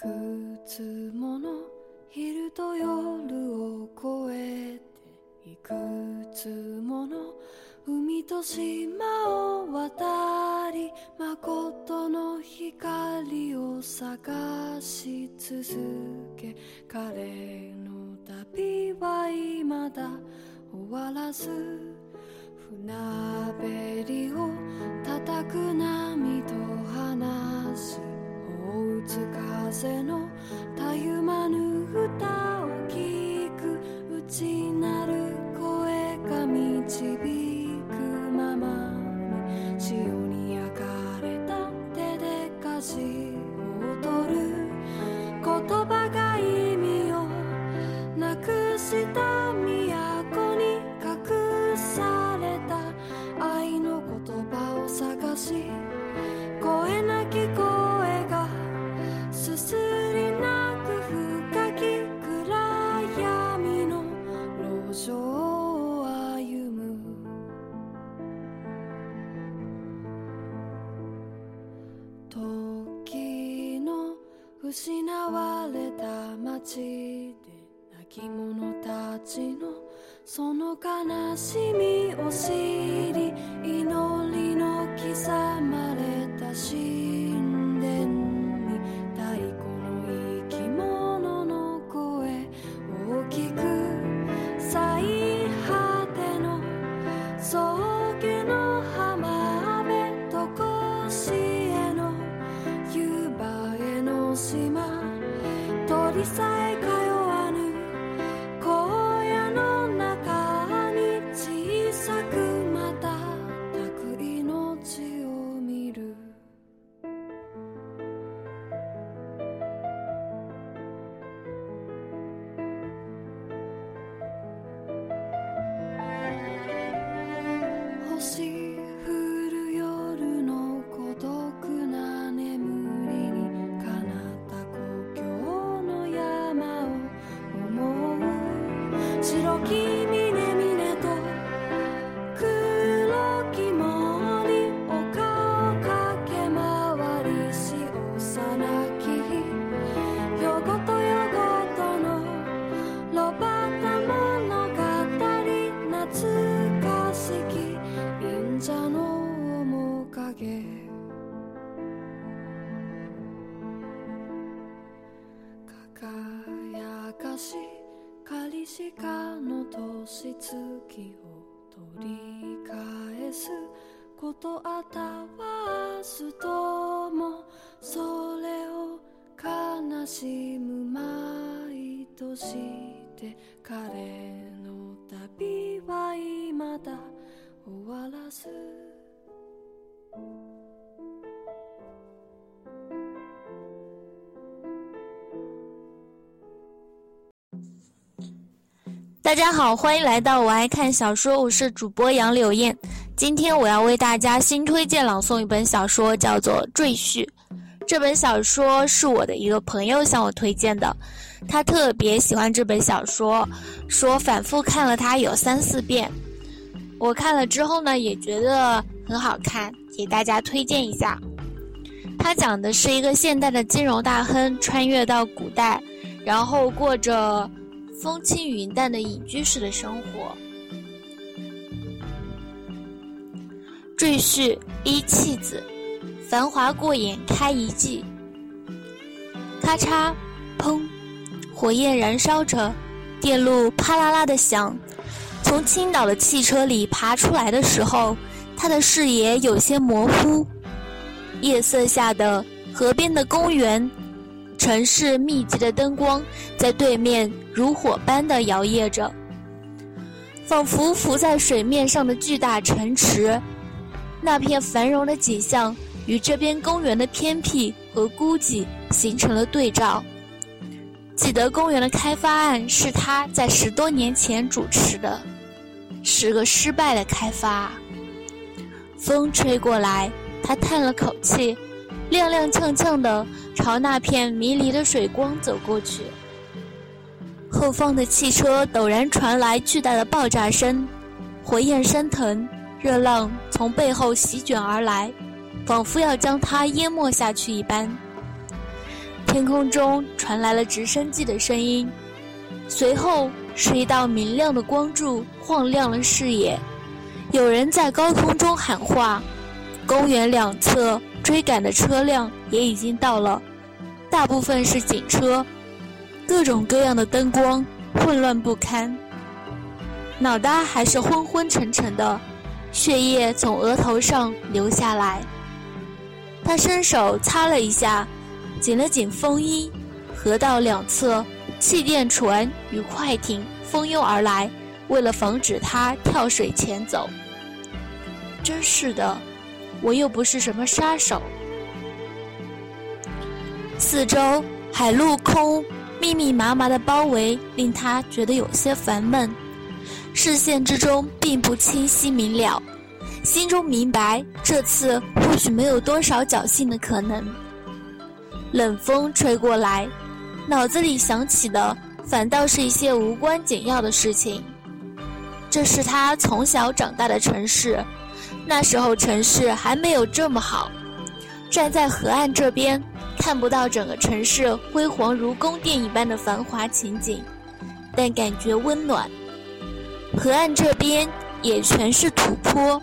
くつもの昼と夜を越えていくつもの海と島を渡り誠の光を探し続け彼の旅は未だ終わらず船べりを叩く波。風のたゆまぬ歌を聞く内なる声が導くままに潮に焼かれた手で歌詞を取る言葉が意味をなくした都に隠された愛の言葉を探し声なき声き者たちのその悲しみを知り祈りの刻まれたしカリシカの年月を取り返すことあたわすともそれを悲しむ毎年で彼の旅は未だ終わらず大家好，欢迎来到我爱看小说，我是主播杨柳燕。今天我要为大家新推荐朗诵一本小说，叫做《赘婿》。这本小说是我的一个朋友向我推荐的，他特别喜欢这本小说，说反复看了它有三四遍。我看了之后呢，也觉得很好看，给大家推荐一下。它讲的是一个现代的金融大亨穿越到古代，然后过着风轻云淡的隐居式的生活。赘婿一弃子，繁华过眼开一季。咔嚓，砰，火焰燃烧着，电路啪啦啦的响。从倾倒的汽车里爬出来的时候，他的视野有些模糊。夜色下的河边的公园，城市密集的灯光在对面如火般的摇曳着，仿佛浮在水面上的巨大城池。那片繁荣的景象与这边公园的偏僻和孤寂形成了对照。记得公园的开发案是他在十多年前主持的，是个失败的开发。风吹过来。他叹了口气，踉踉跄跄地朝那片迷离的水光走过去。后方的汽车陡然传来巨大的爆炸声，火焰升腾，热浪从背后席卷而来，仿佛要将他淹没下去一般。天空中传来了直升机的声音，随后是一道明亮的光柱晃亮了视野。有人在高空中喊话，公园两侧追赶的车辆也已经到了，大部分是警车，各种各样的灯光混乱不堪。脑袋还是昏昏沉沉的，血液从额头上流下来。他伸手擦了一下，紧了紧风衣。河道两侧，气垫船与快艇蜂拥而来，为了防止他跳水前走。真是的，我又不是什么杀手。四周海陆空密密麻麻的包围，令他觉得有些烦闷，视线之中并不清晰明了。心中明白，这次或许没有多少侥幸的可能。冷风吹过来，脑子里想起的反倒是一些无关紧要的事情。这是他从小长大的城市。那时候城市还没有这么好，站在河岸这边，看不到整个城市辉煌如宫殿一般的繁华情景，但感觉温暖。河岸这边也全是土坡，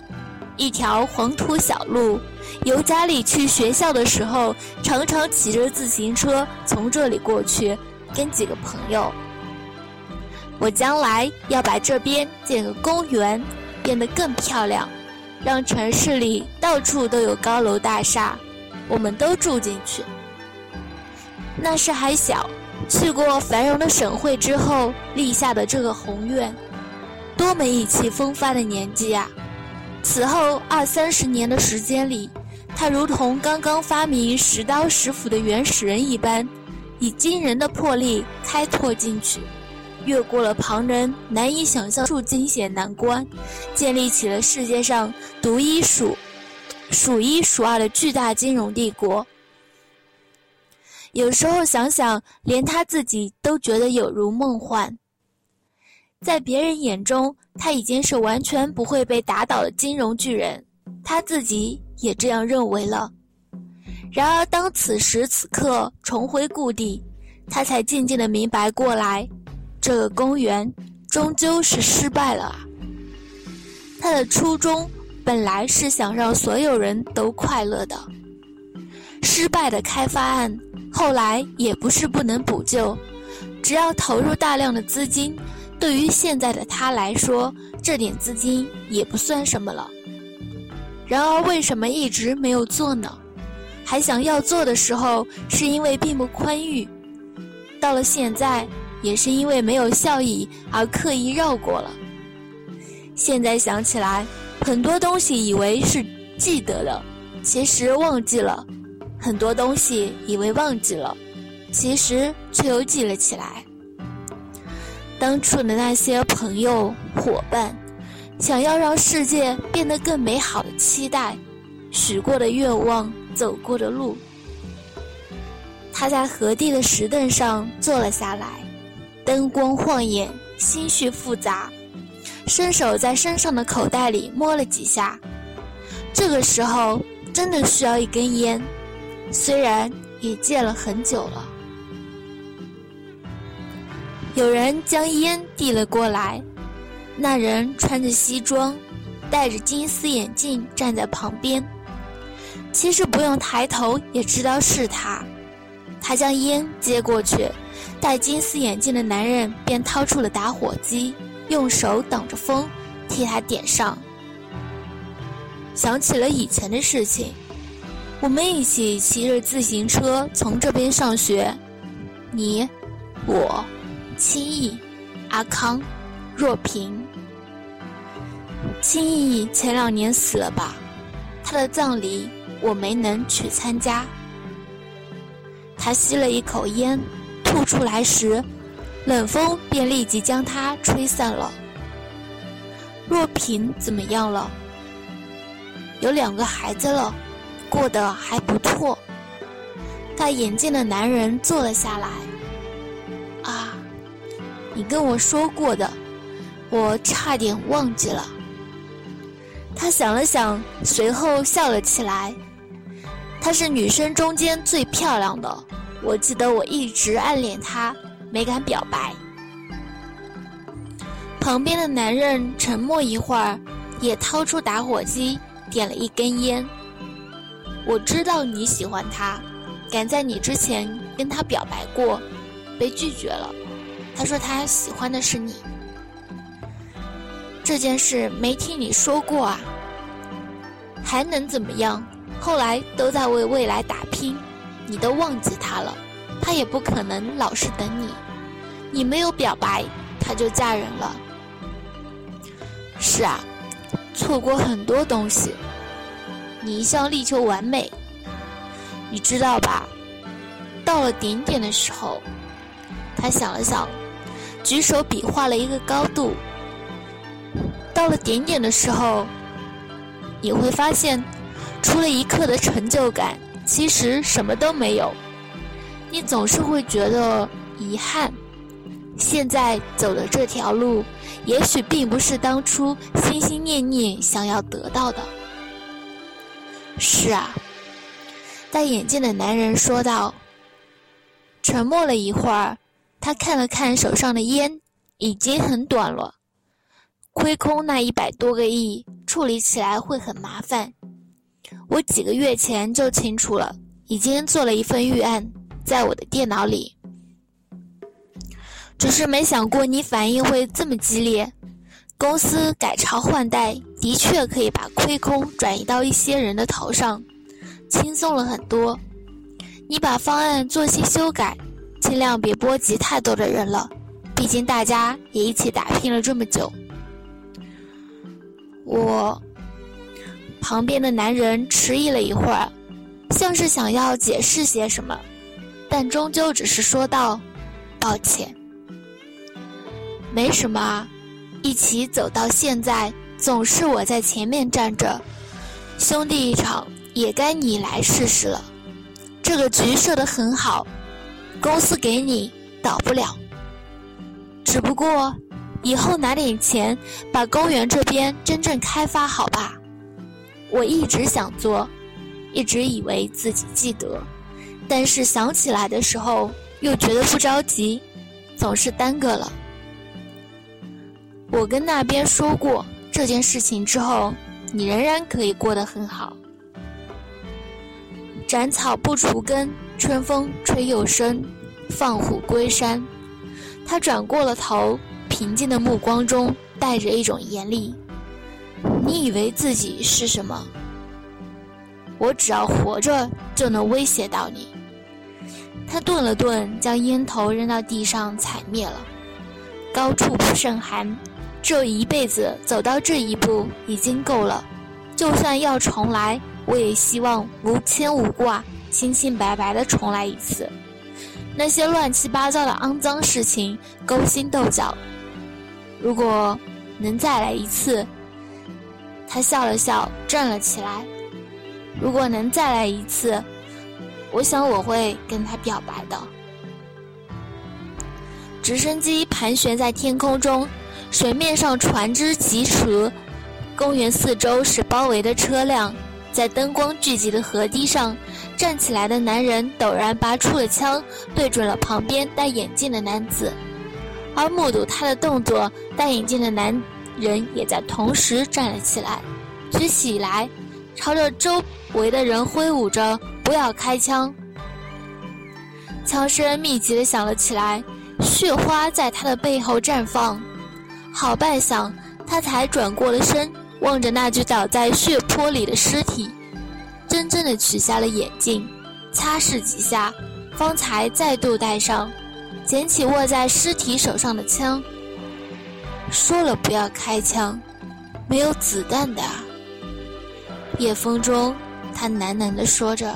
一条黄土小路。由家里去学校的时候，常常骑着自行车从这里过去，跟几个朋友。我将来要把这边建个公园，变得更漂亮。让城市里到处都有高楼大厦，我们都住进去。那时还小，去过繁荣的省会之后立下的这个宏愿，多么意气风发的年纪啊！此后二三十年的时间里，他如同刚刚发明石刀石斧的原始人一般，以惊人的魄力开拓进去。越过了旁人难以想象数惊险难关，建立起了世界上独一数数一数二的巨大金融帝国。有时候想想，连他自己都觉得有如梦幻。在别人眼中，他已经是完全不会被打倒的金融巨人，他自己也这样认为了。然而，当此时此刻重回故地，他才渐渐的明白过来。这个公园终究是失败了啊！他的初衷本来是想让所有人都快乐的。失败的开发案后来也不是不能补救，只要投入大量的资金，对于现在的他来说，这点资金也不算什么了。然而，为什么一直没有做呢？还想要做的时候，是因为并不宽裕。到了现在。也是因为没有效益而刻意绕过了。现在想起来，很多东西以为是记得的，其实忘记了；很多东西以为忘记了，其实却又记了起来。当初的那些朋友、伙伴，想要让世界变得更美好的期待，许过的愿望，走过的路。他在河堤的石凳上坐了下来。灯光晃眼，心绪复杂，伸手在身上的口袋里摸了几下。这个时候真的需要一根烟，虽然也戒了很久了。有人将烟递了过来，那人穿着西装，戴着金丝眼镜站在旁边。其实不用抬头也知道是他。他将烟接过去。戴金丝眼镜的男人便掏出了打火机，用手挡着风，替他点上。想起了以前的事情，我们一起骑着自行车从这边上学，你、我、青易、阿康、若平。青易前两年死了吧？他的葬礼我没能去参加。他吸了一口烟。吐出来时，冷风便立即将它吹散了。若萍怎么样了？有两个孩子了，过得还不错。戴眼镜的男人坐了下来。啊，你跟我说过的，我差点忘记了。他想了想，随后笑了起来。她是女生中间最漂亮的。我记得我一直暗恋他，没敢表白。旁边的男人沉默一会儿，也掏出打火机点了一根烟。我知道你喜欢他，赶在你之前跟他表白过，被拒绝了。他说他喜欢的是你。这件事没听你说过啊？还能怎么样？后来都在为未来打拼，你都忘记他了，他也不可能老是等你。你没有表白，他就嫁人了。是啊，错过很多东西。你一向力求完美，你知道吧？到了顶点的时候，他想了想，举手比划了一个高度。到了顶点的时候，你会发现，除了一刻的成就感，其实什么都没有。你总是会觉得遗憾，现在走的这条路，也许并不是当初心心念念想要得到的。是啊，戴眼镜的男人说道。沉默了一会儿，他看了看手上的烟，已经很短了。亏空那一百多个亿，处理起来会很麻烦。我几个月前就清楚了，已经做了一份预案，在我的电脑里。只是没想过你反应会这么激烈。公司改朝换代，的确可以把亏空转移到一些人的头上，轻松了很多。你把方案做些修改，尽量别波及太多的人了，毕竟大家也一起打拼了这么久。我旁边的男人迟疑了一会儿，像是想要解释些什么，但终究只是说道：“抱歉，没什么啊，一起走到现在，总是我在前面站着，兄弟一场，也该你来试试了。这个局设得很好，公司给你倒不了，只不过……”以后拿点钱，把公园这边真正开发好吧。我一直想做，一直以为自己记得，但是想起来的时候又觉得不着急，总是耽搁了。我跟那边说过这件事情之后，你仍然可以过得很好。斩草不除根，春风吹又生，放虎归山。他转过了头。平静的目光中带着一种严厉。你以为自己是什么？我只要活着就能威胁到你。他顿了顿，将烟头扔到地上踩灭了。高处不胜寒，这一辈子走到这一步已经够了。就算要重来，我也希望无牵无挂，清清白白的重来一次。那些乱七八糟的肮脏事情，勾心斗角。如果能再来一次，他笑了笑，站了起来。如果能再来一次，我想我会跟他表白的。直升机盘旋在天空中，水面上船只疾驰，公园四周是包围的车辆，在灯光聚集的河堤上，站起来的男人陡然拔出了枪，对准了旁边戴眼镜的男子。而目睹他的动作，戴眼镜的男人也在同时站了起来，举起来，朝着周围的人挥舞着“不要开枪”。枪声密集的响了起来，血花在他的背后绽放。好半晌，他才转过了身，望着那具倒在血泊里的尸体，真正的取下了眼镜，擦拭几下，方才再度戴上。捡起握在尸体手上的枪，说了不要开枪，没有子弹的。夜风中，他喃喃地说着。